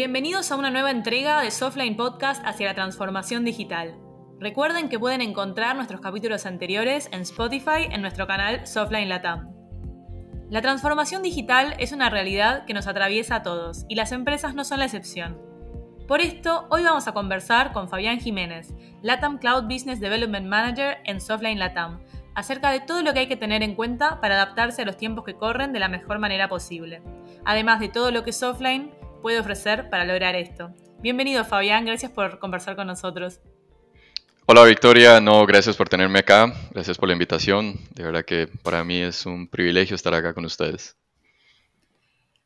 Bienvenidos a una nueva entrega de Softline Podcast hacia la transformación digital. Recuerden que pueden encontrar nuestros capítulos anteriores en Spotify en nuestro canal Softline Latam. La transformación digital es una realidad que nos atraviesa a todos y las empresas no son la excepción. Por esto, hoy vamos a conversar con Fabián Jiménez, Latam Cloud Business Development Manager en Softline Latam, acerca de todo lo que hay que tener en cuenta para adaptarse a los tiempos que corren de la mejor manera posible, además de todo lo que Softline puede ofrecer para lograr esto. Bienvenido Fabián, gracias por conversar con nosotros. Hola Victoria, no, gracias por tenerme acá, gracias por la invitación, de verdad que para mí es un privilegio estar acá con ustedes.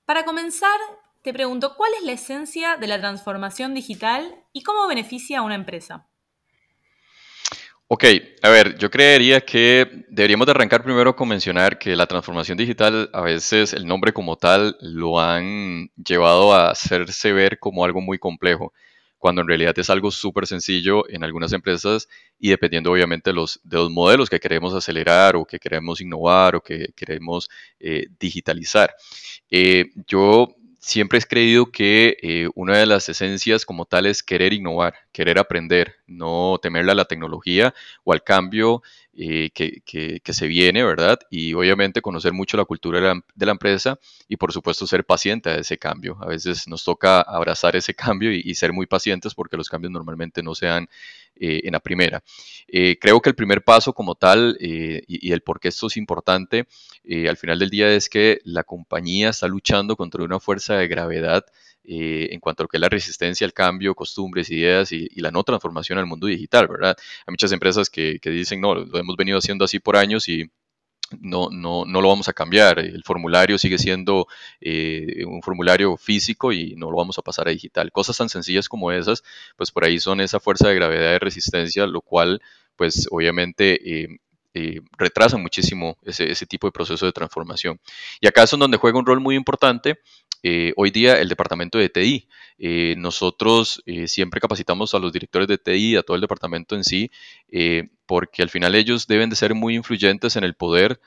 Para comenzar, te pregunto, ¿cuál es la esencia de la transformación digital y cómo beneficia a una empresa? Ok, a ver, yo creería que deberíamos de arrancar primero con mencionar que la transformación digital, a veces el nombre como tal lo han llevado a hacerse ver como algo muy complejo, cuando en realidad es algo súper sencillo en algunas empresas y dependiendo obviamente de los, de los modelos que queremos acelerar o que queremos innovar o que queremos eh, digitalizar. Eh, yo siempre he creído que eh, una de las esencias como tal es querer innovar, querer aprender, no temerle a la tecnología o al cambio eh, que, se viene, ¿verdad? Y obviamente conocer mucho la cultura de la, empresa y por supuesto ser paciente a ese cambio. A veces nos toca abrazar ese cambio y, ser muy pacientes porque los cambios normalmente no se dan eh, en la primera. creo que el primer paso como tal y, y, el por qué esto es importante al final del día es que la compañía está luchando contra una fuerza de gravedad eh, en cuanto a lo que es la resistencia al cambio, costumbres, ideas y, la no transformación al mundo digital, ¿verdad? Hay muchas empresas que, dicen, no, lo hemos venido haciendo así por años y no, no, no, lo vamos a cambiar. El formulario sigue siendo eh, un formulario físico y no lo vamos a pasar a digital. Cosas tan sencillas como esas, pues por ahí son esa fuerza de gravedad de resistencia, lo cual, pues obviamente... Eh, retrasa muchísimo ese, ese, tipo de proceso de transformación. Y acá es donde juega un rol muy importante eh, hoy día el departamento de TI. Eh, nosotros eh, siempre capacitamos a los directores de TI, a todo el departamento en sí, porque al final ellos deben de ser muy influyentes en el poder,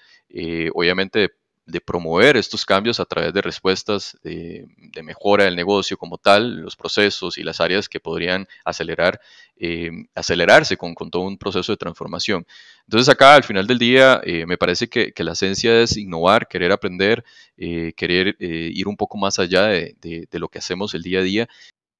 obviamente, de promover estos cambios a través de respuestas de, mejora del negocio como tal, los procesos y las áreas que podrían acelerar, eh, acelerarse con, todo un proceso de transformación. Entonces acá al final del día eh, me parece que, la esencia es innovar, querer aprender, eh, querer ir un poco más allá de, de, lo que hacemos el día a día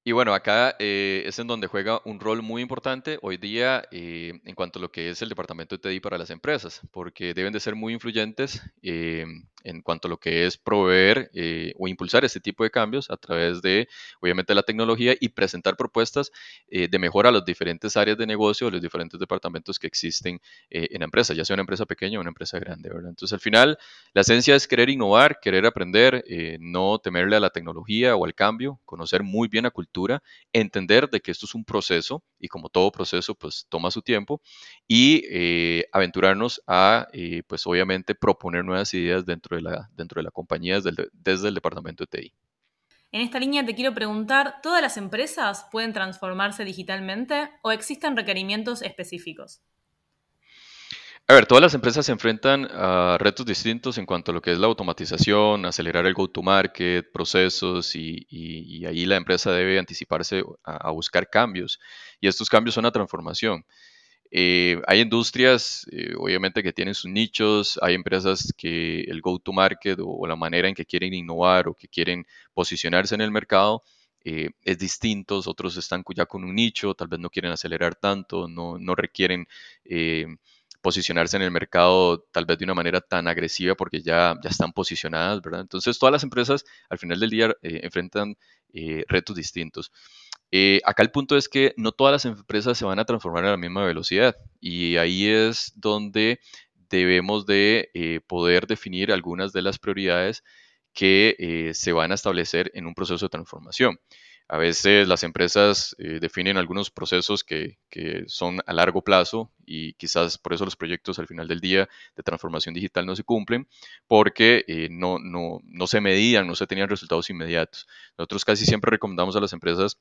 y bueno, acá eh, es en donde juega un rol muy importante hoy día eh, en cuanto a lo que es el departamento de TI para las empresas, porque deben de ser muy influyentes eh, en cuanto a lo que es proveer o impulsar este tipo de cambios a través de, obviamente, la tecnología y presentar propuestas de mejora a las diferentes áreas de negocio, los diferentes departamentos que existen en la empresa, ya sea una empresa pequeña o una empresa grande. Entonces, al final, la esencia es querer innovar, querer aprender, no temerle a la tecnología o al cambio, conocer muy bien la cultura entender de que esto es un proceso y como todo proceso, pues toma su tiempo y eh, aventurarnos a, eh, pues obviamente, proponer nuevas ideas dentro de la, dentro de la compañía desde desde el departamento de TI. En esta línea te quiero preguntar, ¿todas las empresas pueden transformarse digitalmente o existen requerimientos específicos? A ver, todas las empresas se enfrentan a retos distintos en cuanto a lo que es la automatización, acelerar el go-to-market, procesos y, ahí la empresa debe anticiparse a, buscar cambios y estos cambios son una transformación. Eh, hay industrias, eh, obviamente, que tienen sus nichos, hay empresas que el go-to-market o, la manera en que quieren innovar o que quieren posicionarse en el mercado eh, es distinto, otros están ya con un nicho, tal vez no quieren acelerar tanto, no, no requieren posicionarse en el mercado tal vez de una manera tan agresiva porque ya, ya están posicionadas, ¿verdad? Entonces todas las empresas al final del día eh, enfrentan eh, retos distintos. Eh, acá el punto es que no todas las empresas se van a transformar a la misma velocidad y ahí es donde debemos de poder definir algunas de las prioridades que se van a establecer en un proceso de transformación. A veces las empresas eh, definen algunos procesos que, son a largo plazo y quizás por eso los proyectos al final del día de transformación digital no se cumplen porque eh, no, no, no se medían, no se tenían resultados inmediatos. Nosotros casi siempre recomendamos a las empresas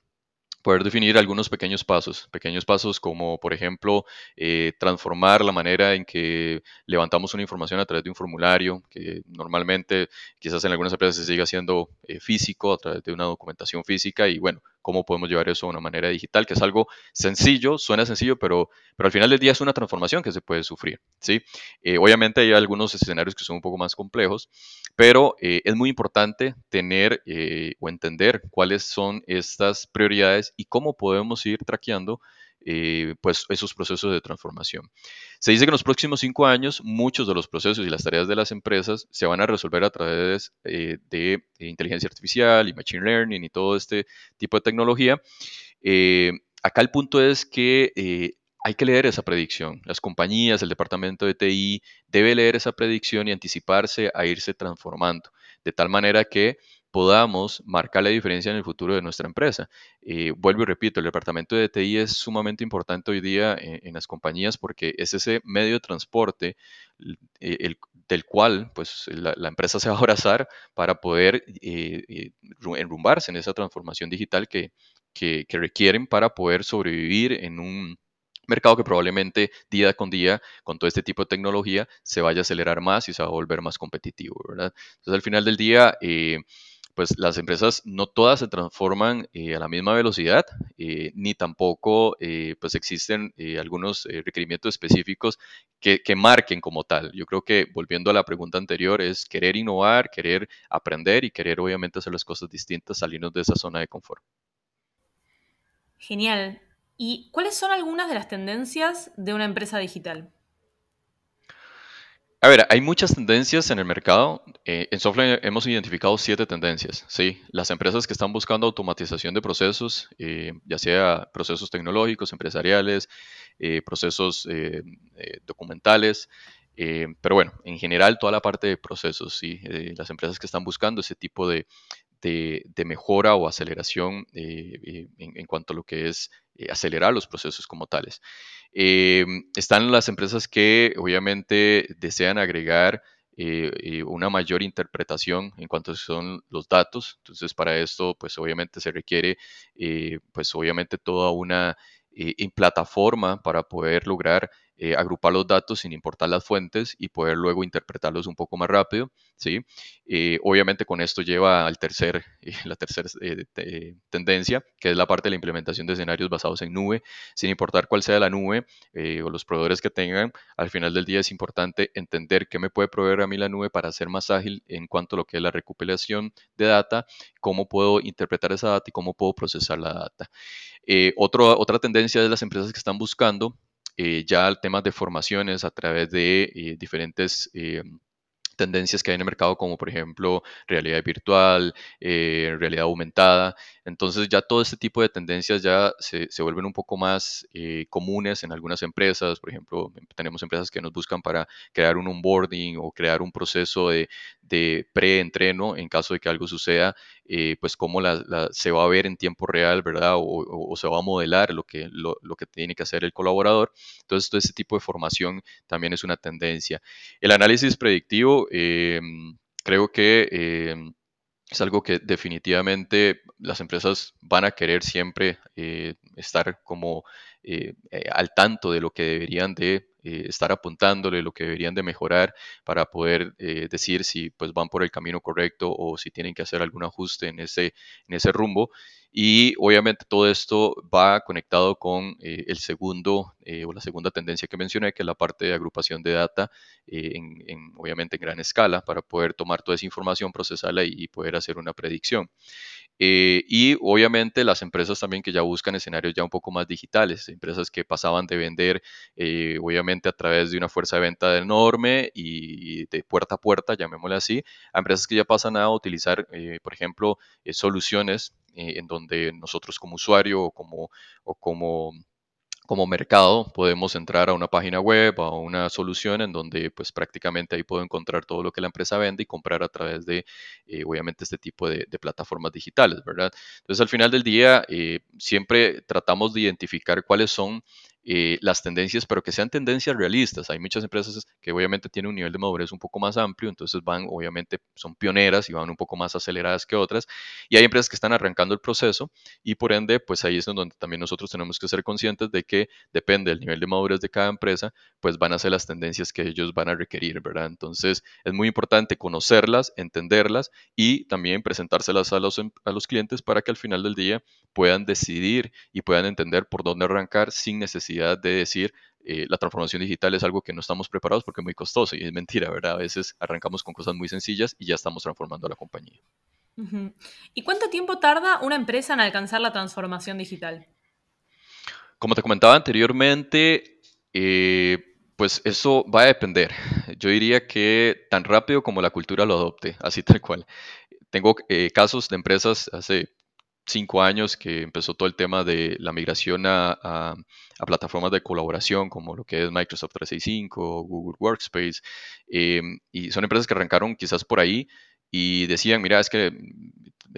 poder definir algunos pequeños pasos, pequeños pasos como por ejemplo eh, transformar la manera en que levantamos una información a través de un formulario, que normalmente quizás en algunas empresas se sigue haciendo eh, físico a través de una documentación física y bueno, cómo podemos llevar eso a una manera digital, que es algo sencillo, suena sencillo, pero, pero al final del día es una transformación que se puede sufrir, ¿sí? Eh, obviamente hay algunos escenarios que son un poco más complejos, pero es muy importante tener o entender cuáles son estas prioridades y cómo podemos ir traqueando eh, pues esos procesos de transformación. Se dice que en los próximos cinco años muchos de los procesos y las tareas de las empresas se van a resolver a través eh, de inteligencia artificial y machine learning y todo este tipo de tecnología. Eh, acá el punto es que hay que leer esa predicción. Las compañías, el departamento de TI debe leer esa predicción y anticiparse a irse transformando, de tal manera que podamos marcar la diferencia en el futuro de nuestra empresa. Eh, vuelvo y repito, el departamento de TI es sumamente importante hoy día en, las compañías porque es ese medio de transporte eh, del cual pues, la, empresa se va a abrazar para poder eh, enrumbarse en esa transformación digital que, que requieren para poder sobrevivir en un mercado que probablemente día con día, con todo este tipo de tecnología, se vaya a acelerar más y se va a volver más competitivo. Entonces, al final del día, pues las empresas no todas se transforman eh, a la misma velocidad, eh, ni tampoco eh, pues existen algunos requerimientos específicos que, marquen como tal. Yo creo que volviendo a la pregunta anterior es querer innovar, querer aprender y querer obviamente hacer las cosas distintas, salirnos de esa zona de confort. Genial. ¿Y cuáles son algunas de las tendencias de una empresa digital? A ver, hay muchas tendencias en el mercado. Eh, en Softline hemos identificado siete tendencias. Sí, las empresas que están buscando automatización de procesos, eh, ya sea procesos tecnológicos, empresariales, eh, procesos documentales, pero bueno, en general toda la parte de procesos, sí, las empresas que están buscando ese tipo de, de, mejora o aceleración eh, eh, en, cuanto a lo que es eh, acelerar los procesos como tales. están las empresas que obviamente desean agregar una mayor interpretación en cuanto son los datos. Entonces, para esto, pues obviamente se requiere, pues obviamente toda una plataforma para poder lograr eh, agrupar los datos sin importar las fuentes y poder luego interpretarlos un poco más rápido. ¿sí? Eh, obviamente con esto lleva al tercer, la tercera eh, tendencia, que es la parte de la implementación de escenarios basados en nube. Sin importar cuál sea la nube o los proveedores que tengan, al final del día es importante entender qué me puede proveer a mí la nube para ser más ágil en cuanto a lo que es la recopilación de data, cómo puedo interpretar esa data y cómo puedo procesar la data. otra tendencia de las empresas que están buscando eh, ya temas de formaciones a través de eh, diferentes eh, tendencias que hay en el mercado, como por ejemplo realidad virtual, eh, realidad aumentada. Entonces ya todo este tipo de tendencias ya se, vuelven un poco más eh, comunes en algunas empresas. Por ejemplo, tenemos empresas que nos buscan para crear un onboarding o crear un proceso de, de pre-entreno en caso de que algo suceda, eh, pues cómo la, se va a ver en tiempo real, ¿verdad? O, se va a modelar lo que, lo, lo, que tiene que hacer el colaborador. Entonces todo este tipo de formación también es una tendencia. El análisis predictivo Em, creo que em, es algo que definitivamente las empresas van a querer siempre eh, estar como eh, eh, al tanto de lo que deberían de estar apuntándole, lo que deberían de mejorar para poder decir si pues van por el camino correcto o si tienen que hacer algún ajuste en ese, en ese rumbo. Y obviamente todo esto va conectado con eh, el segundo eh, o la segunda tendencia que mencioné, que es la parte de agrupación de data, eh, en, obviamente en gran escala, para poder tomar toda esa información, procesarla y, poder hacer una predicción. Y obviamente las empresas también que ya buscan escenarios ya un poco más digitales, empresas que pasaban de vender obviamente a través de una fuerza de venta enorme y de puerta a puerta, llamémosle así, a empresas que ya pasan a utilizar, por ejemplo, soluciones eh, en donde nosotros como usuario o como como mercado podemos entrar a una página web, a una solución en donde pues prácticamente ahí puedo encontrar todo lo que la empresa vende y comprar a través de eh, obviamente este tipo de, plataformas digitales, ¿verdad? Entonces al final del día eh, siempre tratamos de identificar cuáles son eh, las tendencias, pero que sean tendencias realistas. Hay muchas empresas que obviamente tienen un nivel de madurez un poco más amplio, entonces van, obviamente, son pioneras y van un poco más aceleradas que otras. Y hay empresas que están arrancando el proceso y por ende, pues ahí es donde también nosotros tenemos que ser conscientes de que depende del nivel de madurez de cada empresa, pues van a ser las tendencias que ellos van a requerir, ¿verdad? Entonces, es muy importante conocerlas, entenderlas y también presentárselas a los, em, a los clientes para que al final del día puedan decidir y puedan entender por dónde arrancar sin necesidad de decir eh, la transformación digital es algo que no estamos preparados porque es muy costoso y es mentira, ¿verdad? A veces arrancamos con cosas muy sencillas y ya estamos transformando a la compañía. ¿Y cuánto tiempo tarda una empresa en alcanzar la transformación digital? Como te comentaba anteriormente, eh, pues eso va a depender. Yo diría que tan rápido como la cultura lo adopte, así tal cual. Tengo eh, casos de empresas hace cinco años que empezó todo el tema de la migración a, plataformas de colaboración como lo que es Microsoft 365, Google Workspace, em, y son empresas que arrancaron quizás por ahí y decían, mira, es que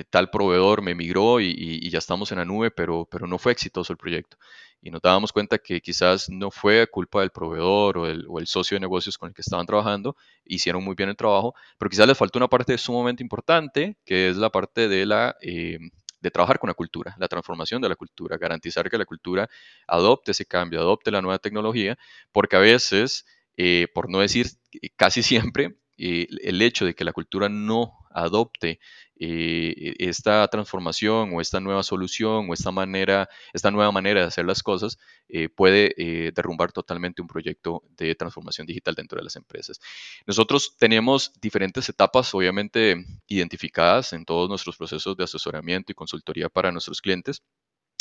tal proveedor me migró y, ya estamos en la nube, pero, pero no fue exitoso el proyecto. Y nos dábamos cuenta que quizás no fue culpa del proveedor o el, o el, socio de negocios con el que estaban trabajando, hicieron muy bien el trabajo, pero quizás les faltó una parte sumamente importante, que es la parte de la... Em, de trabajar con la cultura, la transformación de la cultura, garantizar que la cultura adopte ese cambio, adopte la nueva tecnología, porque a veces, eh, por no decir casi siempre, eh, el hecho de que la cultura no adopte eh, esta transformación o esta nueva solución o esta manera, esta nueva manera de hacer las cosas eh, puede derrumbar totalmente un proyecto de transformación digital dentro de las empresas. Nosotros tenemos diferentes etapas, obviamente, identificadas en todos nuestros procesos de asesoramiento y consultoría para nuestros clientes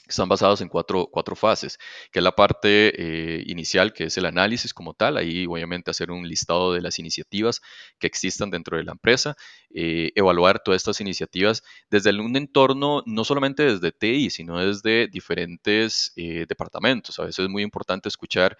están basados en cuatro, cuatro, fases, que es la parte eh, inicial, que es el análisis como tal, ahí obviamente hacer un listado de las iniciativas que existan dentro de la empresa, eh, evaluar todas estas iniciativas desde un entorno, no solamente desde TI, sino desde diferentes eh, departamentos. A veces es muy importante escuchar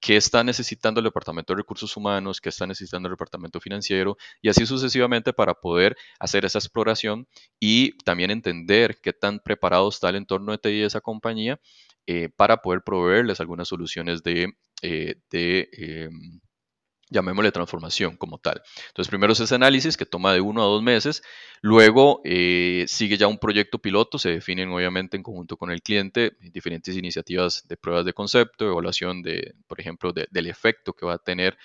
qué está necesitando el Departamento de Recursos Humanos, qué está necesitando el Departamento Financiero y así sucesivamente para poder hacer esa exploración y también entender qué tan preparado está el entorno de TI de esa compañía eh, para poder proveerles algunas soluciones de, eh, em, llamémosle transformación como tal. Entonces, primero es ese análisis que toma de uno a dos meses, luego eh, sigue ya un proyecto piloto, se definen obviamente en conjunto con el cliente diferentes iniciativas de pruebas de concepto, evaluación de, por ejemplo, del efecto que va a tener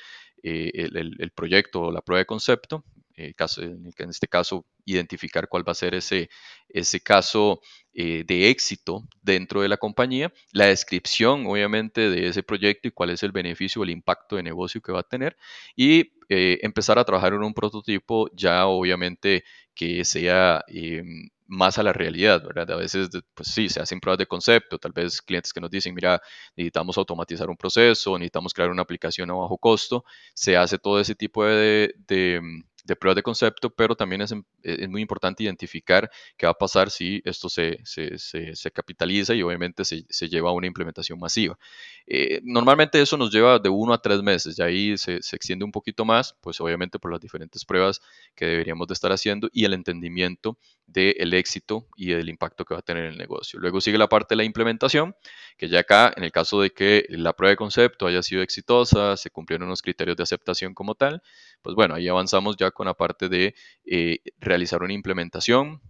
eh, el, proyecto o la prueba de concepto, eh, caso, en este caso identificar cuál va a ser ese, ese caso eh, de éxito dentro de la compañía, la descripción obviamente de ese proyecto y cuál es el beneficio o el impacto de negocio que va a tener y eh, empezar a trabajar en un prototipo ya obviamente que sea em, más a la realidad, ¿verdad? A veces, pues sí, se hacen pruebas de concepto, tal vez clientes que nos dicen, mira, necesitamos automatizar un proceso, necesitamos crear una aplicación a bajo costo, se hace todo ese tipo de pruebas de concepto, pero también es, es, muy importante identificar qué va a pasar si esto se, se, se, capitaliza y obviamente se, lleva a una implementación masiva. Eh, normalmente eso nos lleva de uno a tres meses, y ahí se, extiende un poquito más, pues obviamente por las diferentes pruebas que deberíamos de estar haciendo y el entendimiento del éxito y del impacto que va a tener el negocio. Luego sigue la parte de la implementación, que ya acá, en el caso de que la prueba de concepto haya sido exitosa, se cumplieron unos criterios de aceptación como tal, pues bueno, ahí avanzamos ya con la parte de eh, realizar una implementación,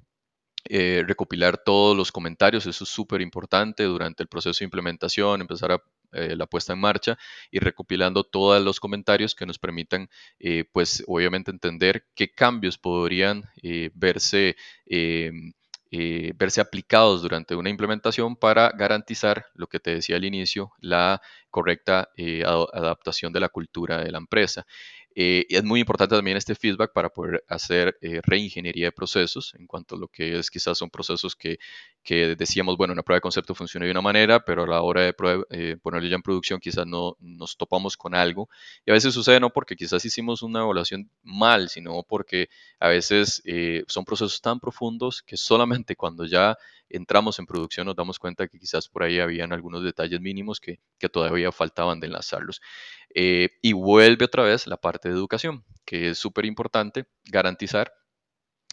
eh, recopilar todos los comentarios, eso es súper importante durante el proceso de implementación, empezar a, eh, la puesta en marcha y recopilando todos los comentarios que nos permitan, pues obviamente entender qué cambios podrían verse verse aplicados durante una implementación para garantizar lo que te decía al inicio, la correcta adaptación de la cultura de la empresa. Eh, es muy importante también este feedback para poder hacer eh, reingeniería de procesos en cuanto a lo que es quizás son procesos que, que decíamos, bueno, una prueba de concepto funciona de una manera, pero a la hora de eh, ponerlo ya en producción quizás no nos topamos con algo. Y a veces sucede no porque quizás hicimos una evaluación mal, sino porque a veces son procesos tan profundos que solamente cuando ya entramos en producción nos damos cuenta que quizás por ahí habían algunos detalles mínimos que, que todavía faltaban de enlazarlos. Eh, y vuelve otra vez la parte de educación, que es súper importante garantizar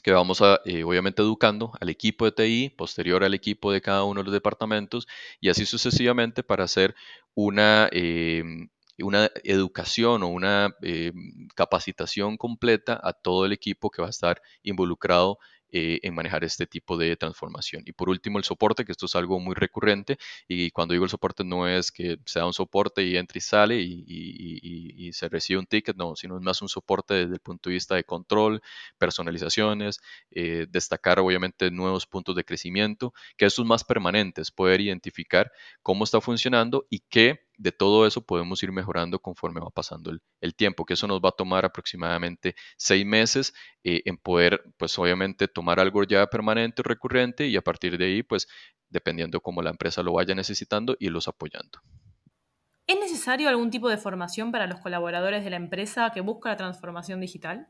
que vamos a, eh, obviamente, educando al equipo de TI, posterior al equipo de cada uno de los departamentos, y así sucesivamente para hacer una, em, una educación o una em, capacitación completa a todo el equipo que va a estar involucrado eh, en manejar este tipo de transformación. Y por último, el soporte, que esto es algo muy recurrente. Y cuando digo el soporte, no es que sea un soporte y entra y sale y, se recibe un ticket, no, sino más un soporte desde el punto de vista de control, personalizaciones, eh, destacar obviamente nuevos puntos de crecimiento, que estos más permanentes, poder identificar cómo está funcionando y qué de todo eso podemos ir mejorando conforme va pasando el, tiempo, que eso nos va a tomar aproximadamente seis meses eh, en poder, pues obviamente, tomar algo ya permanente o recurrente y a partir de ahí, pues dependiendo cómo la empresa lo vaya necesitando, irlos apoyando. ¿Es necesario algún tipo de formación para los colaboradores de la empresa que busca la transformación digital?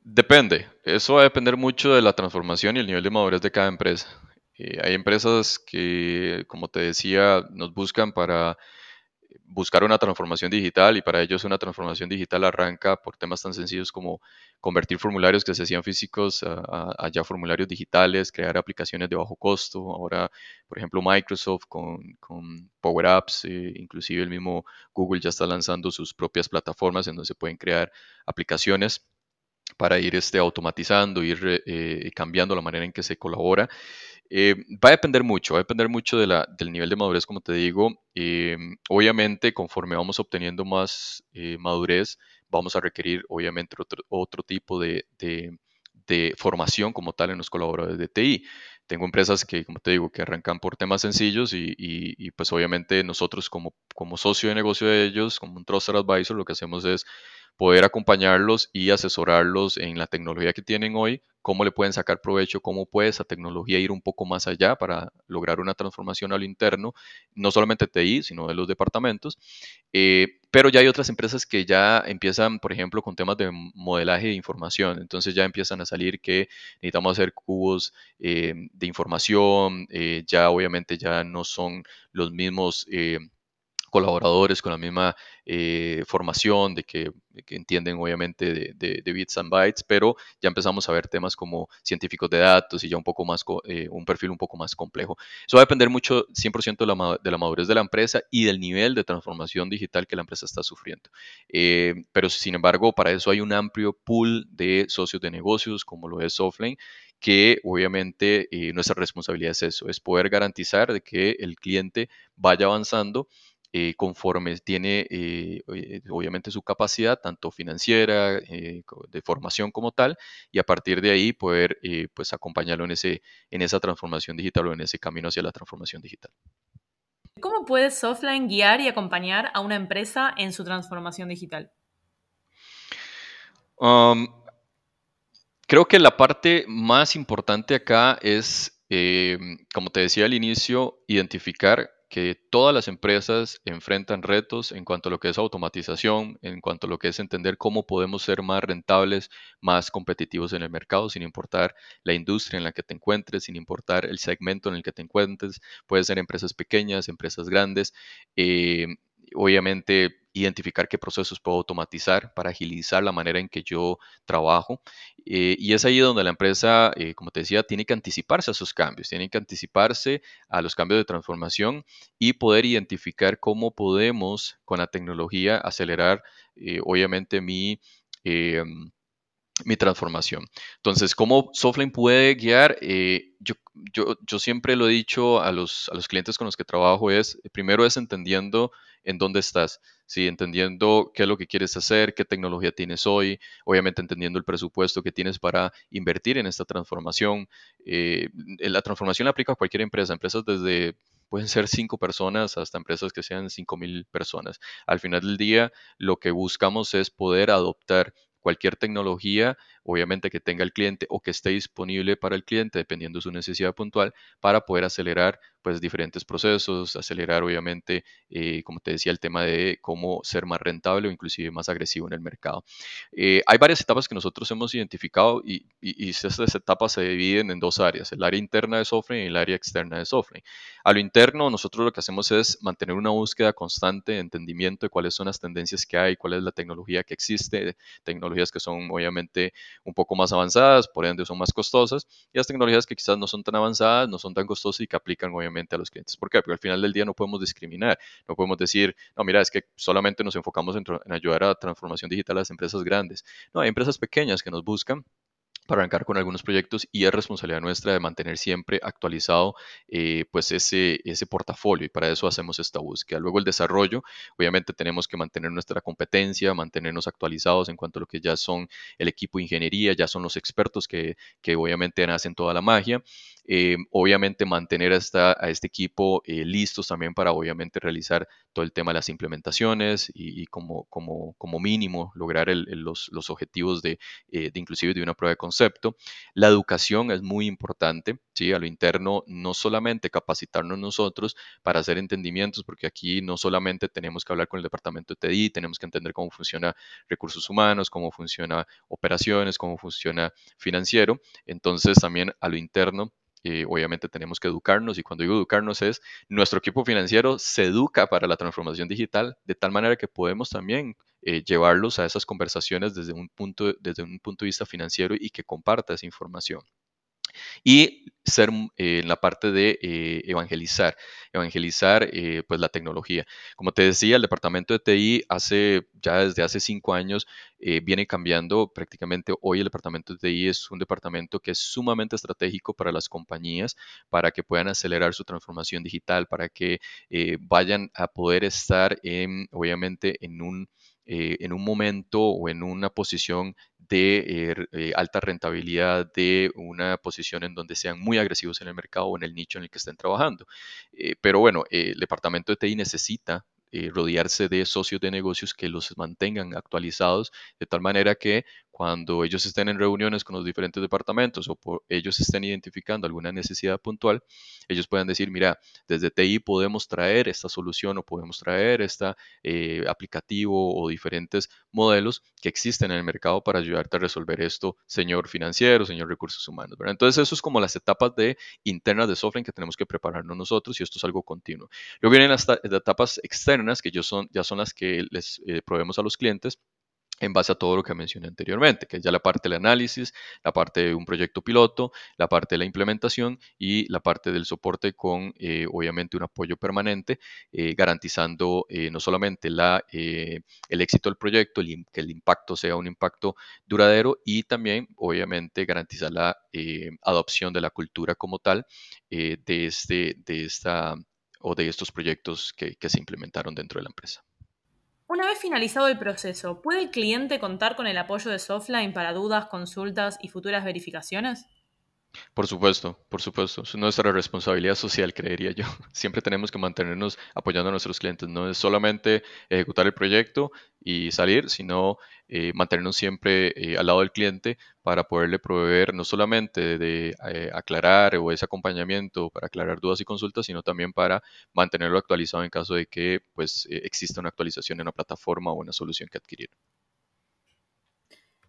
Depende, eso va a depender mucho de la transformación y el nivel de madurez de cada empresa. Eh, hay empresas que, como te decía, nos buscan para buscar una transformación digital y para ellos una transformación digital arranca por temas tan sencillos como convertir formularios que se hacían físicos a, ya formularios digitales, crear aplicaciones de bajo costo. Ahora, por ejemplo, Microsoft con, Power Apps, eh, inclusive el mismo Google ya está lanzando sus propias plataformas en donde se pueden crear aplicaciones para ir este, automatizando, ir eh, cambiando la manera en que se colabora. Eh, va a depender mucho, va a depender mucho de la, del nivel de madurez, como te digo. Eh, obviamente, conforme vamos obteniendo más eh, madurez, vamos a requerir, obviamente, otro, otro tipo de, de, formación como tal en los colaboradores de TI. Tengo empresas que, como te digo, que arrancan por temas sencillos y, y, pues obviamente nosotros como, como socio de negocio de ellos, como un Trusted Advisor, lo que hacemos es poder acompañarlos y asesorarlos en la tecnología que tienen hoy, cómo le pueden sacar provecho, cómo puede esa tecnología ir un poco más allá para lograr una transformación al interno, no solamente TI, sino de los departamentos. Eh, pero ya hay otras empresas que ya empiezan, por ejemplo, con temas de modelaje de información. Entonces ya empiezan a salir que necesitamos hacer cubos eh, de información, eh, ya obviamente ya no son los mismos colaboradores con la misma eh, formación, de que, entienden obviamente de, bits and bytes, pero ya empezamos a ver temas como científicos de datos y ya un poco más, eh, un perfil un poco más complejo. Eso va a depender mucho, 100% de la, de la, madurez de la empresa y del nivel de transformación digital que la empresa está sufriendo. Eh, pero sin embargo, para eso hay un amplio pool de socios de negocios, como lo es Softline, que obviamente nuestra responsabilidad es eso, es poder garantizar de que el cliente vaya avanzando eh, conforme tiene eh, eh, obviamente su capacidad, tanto financiera, de formación como tal, y a partir de ahí poder pues acompañarlo en, ese, en esa transformación digital o en ese camino hacia la transformación digital. ¿Cómo puede Softline guiar y acompañar a una empresa en su transformación digital? Um, creo que la parte más importante acá es, como te decía al inicio, identificar que todas las empresas enfrentan retos en cuanto a lo que es automatización, en cuanto a lo que es entender cómo podemos ser más rentables, más competitivos en el mercado, sin importar la industria en la que te encuentres, sin importar el segmento en el que te encuentres. Puede ser empresas pequeñas, empresas grandes. Eh, obviamente identificar qué procesos puedo automatizar para agilizar la manera en que yo trabajo. Eh, y es ahí donde la empresa, eh, como te decía, tiene que anticiparse a esos cambios, tiene que anticiparse a los cambios de transformación y poder identificar cómo podemos con la tecnología acelerar, eh, obviamente, mi mi transformación. Entonces, ¿cómo Softline puede guiar? yo, yo, yo, siempre lo he dicho a los, a los clientes con los que trabajo, es, primero es entendiendo en dónde estás, ¿sí? entendiendo qué es lo que quieres hacer, qué tecnología tienes hoy, obviamente entendiendo el presupuesto que tienes para invertir en esta transformación. Eh, la transformación la aplica a cualquier empresa, empresas desde pueden ser cinco personas hasta empresas que sean cinco mil personas. Al final del día, lo que buscamos es poder adoptar cualquier tecnología, obviamente que tenga el cliente o que esté disponible para el cliente, dependiendo de su necesidad puntual, para poder acelerar pues diferentes procesos, acelerar obviamente, eh, como te decía, el tema de cómo ser más rentable o inclusive más agresivo en el mercado. Eh, hay varias etapas que nosotros hemos identificado y, y, estas etapas se dividen en dos áreas, el área interna de software y el área externa de software. A lo interno, nosotros lo que hacemos es mantener una búsqueda constante de entendimiento de cuáles son las tendencias que hay, cuál es la tecnología que existe, tecnologías que son obviamente un poco más avanzadas, por ende son más costosas, y las tecnologías que quizás no son tan avanzadas, no son tan costosas y que aplican obviamente a los clientes. ¿Por qué? Porque al final del día no podemos discriminar, no podemos decir, no, mira, es que solamente nos enfocamos en, ayudar a la transformación digital a las empresas grandes. No, hay empresas pequeñas que nos buscan para arrancar con algunos proyectos y es responsabilidad nuestra de mantener siempre actualizado eh, pues ese, ese portafolio y para eso hacemos esta búsqueda. Luego el desarrollo, obviamente tenemos que mantener nuestra competencia, mantenernos actualizados en cuanto a lo que ya son el equipo de ingeniería, ya son los expertos que, que obviamente hacen toda la magia. Eh, obviamente mantener a, a este equipo eh, listos también para obviamente realizar todo el tema de las implementaciones y, como, como, como, mínimo lograr los, los, objetivos de, de inclusive de una prueba de concepto. La educación es muy importante, ¿sí? A lo interno, no solamente capacitarnos nosotros para hacer entendimientos, porque aquí no solamente tenemos que hablar con el departamento de TDI, tenemos que entender cómo funciona recursos humanos, cómo funciona operaciones, cómo funciona financiero. Entonces, también a lo interno, eh, obviamente tenemos que educarnos y cuando digo educarnos es nuestro equipo financiero se educa para la transformación digital de tal manera que podemos también eh, llevarlos a esas conversaciones desde un, punto, desde un punto de vista financiero y que comparta esa información y ser eh, en la parte de eh, evangelizar, evangelizar pues la tecnología. Como te decía, el departamento de TI hace ya desde hace cinco años viene cambiando prácticamente. Hoy el departamento de TI es un departamento que es sumamente estratégico para las compañías, para que puedan acelerar su transformación digital, para que vayan a poder estar en, obviamente en un eh, en un momento o en una posición de eh, eh, alta rentabilidad, de una posición en donde sean muy agresivos en el mercado o en el nicho en el que estén trabajando. pero bueno, el departamento de TI necesita rodearse de socios de negocios que los mantengan actualizados de tal manera que cuando ellos estén en reuniones con los diferentes departamentos o ellos estén identificando alguna necesidad puntual, ellos puedan decir, mira, desde TI podemos traer esta solución o podemos traer este aplicativo o diferentes modelos que existen en el mercado para ayudarte a resolver esto, señor financiero, señor recursos humanos. Entonces, eso es como las etapas de internas de software que tenemos que prepararnos nosotros y esto es algo continuo. Luego vienen las etapas externas que son, ya son las que les eh, proveemos a los clientes en base a todo lo que mencioné anteriormente, que es ya la parte del análisis, la parte de un proyecto piloto, la parte de la implementación y la parte del soporte con, eh, obviamente, un apoyo permanente, eh, garantizando eh, no solamente la, el éxito del proyecto, que el impacto sea un impacto duradero y también, obviamente, garantizar la adopción de la cultura como tal de, este, de esta o de estos proyectos que se implementaron dentro de la empresa. Una vez finalizado el proceso, ¿puede el cliente contar con el apoyo de Softline para dudas, consultas y futuras verificaciones? Por supuesto, por supuesto. Es nuestra responsabilidad social, creería yo. Siempre tenemos que mantenernos apoyando a nuestros clientes. No es solamente ejecutar el proyecto y salir, sino eh, mantenernos siempre eh, al lado del cliente para poderle proveer no solamente de eh, aclarar o ese acompañamiento para aclarar dudas y consultas, sino también para mantenerlo actualizado en caso de que pues, exista una actualización en la plataforma o una solución que adquirir.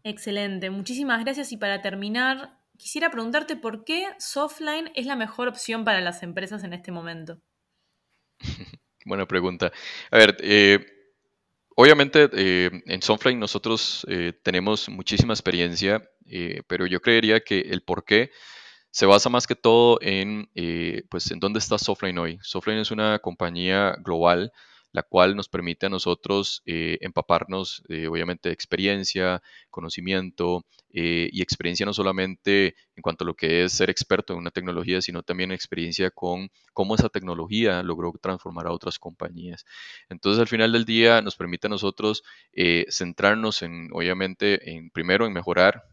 Excelente, muchísimas gracias. Y para terminar, quisiera preguntarte por qué Softline es la mejor opción para las empresas en este momento. Buena pregunta. A ver, eh, obviamente eh, en Softline nosotros eh, tenemos muchísima experiencia, pero yo creería que el por qué se basa más que todo en, pues, en dónde está Softline hoy. Softline es una compañía global la cual nos permite a nosotros eh, empaparnos, eh, obviamente, de experiencia, conocimiento eh, y experiencia no solamente en cuanto a lo que es ser experto en una tecnología, sino también experiencia con cómo esa tecnología logró transformar a otras compañías. Entonces, al final del día, nos permite a nosotros centrarnos en, obviamente, en primero en mejorar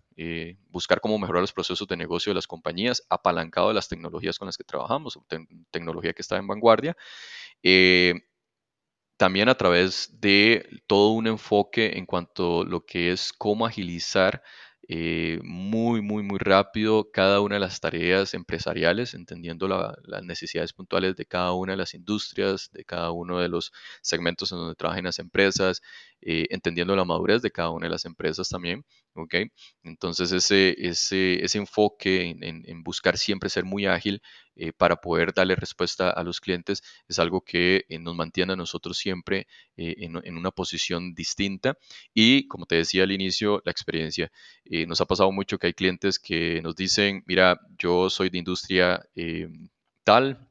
buscar cómo mejorar los procesos de negocio de las compañías, apalancado de las tecnologías con las que trabajamos, tecnología que está en vanguardia, también a través de todo un enfoque en cuanto a lo que es cómo agilizar eh, muy, muy, muy rápido cada una de las tareas empresariales, entendiendo las necesidades puntuales de cada una de las industrias, de cada uno de los segmentos en donde trabajan las empresas, eh, entendiendo la madurez de cada una de las empresas también. ¿Ok? Entonces ese, ese, ese enfoque en, buscar siempre ser muy ágil eh, para poder darle respuesta a los clientes es algo que nos mantiene a nosotros siempre en, en, una posición distinta y como te decía al inicio, la experiencia. Eh, nos ha pasado mucho que hay clientes que nos dicen, mira, yo soy de industria eh, tal,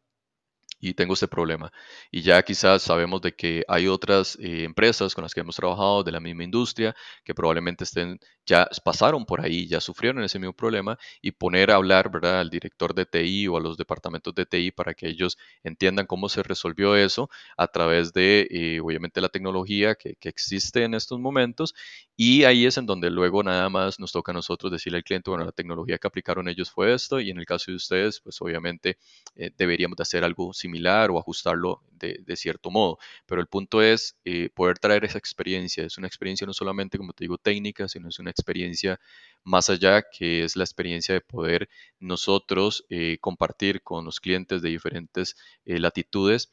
y tengo este problema. Y ya quizás sabemos de que hay otras eh, empresas con las que hemos trabajado de la misma industria que probablemente estén, ya pasaron por ahí, ya sufrieron ese mismo problema y poner a hablar, ¿verdad?, al director de TI o a los departamentos de TI para que ellos entiendan cómo se resolvió eso a través de, eh, obviamente, la tecnología que, que existe en estos momentos. Y ahí es en donde luego nada más nos toca a nosotros decirle al cliente, bueno, la tecnología que aplicaron ellos fue esto y en el caso de ustedes, pues obviamente eh, deberíamos de hacer algo similar o ajustarlo de, cierto modo. Pero el punto es eh, poder traer esa experiencia. Es una experiencia no solamente, como te digo, técnica, sino es una experiencia más allá, que es la experiencia de poder nosotros eh, compartir con los clientes de diferentes eh, latitudes.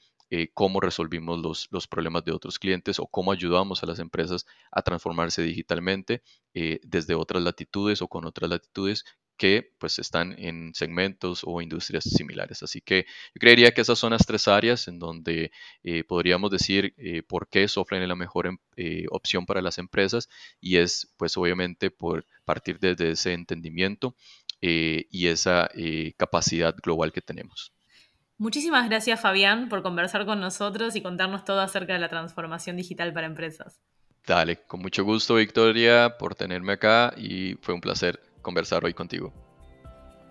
cómo resolvimos los, los, problemas de otros clientes o cómo ayudamos a las empresas a transformarse digitalmente desde otras latitudes o con otras latitudes que pues están en segmentos o industrias similares. Así que yo creería que esas son las tres áreas en donde eh, podríamos decir eh, por qué Softline es la mejor em, eh, opción para las empresas y es pues obviamente por partir desde ese entendimiento y esa capacidad global que tenemos. Muchísimas gracias Fabián por conversar con nosotros y contarnos todo acerca de la transformación digital para empresas. Dale, con mucho gusto Victoria por tenerme acá y fue un placer conversar hoy contigo.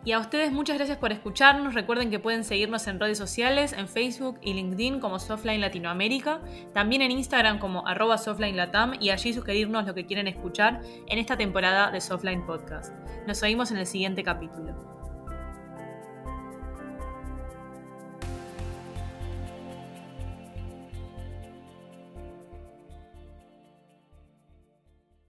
Y a ustedes muchas gracias por escucharnos. Recuerden que pueden seguirnos en redes sociales, en Facebook y LinkedIn como Softline Latinoamérica, también en Instagram como arroba Softline Latam y allí sugerirnos lo que quieren escuchar en esta temporada de Softline Podcast. Nos oímos en el siguiente capítulo.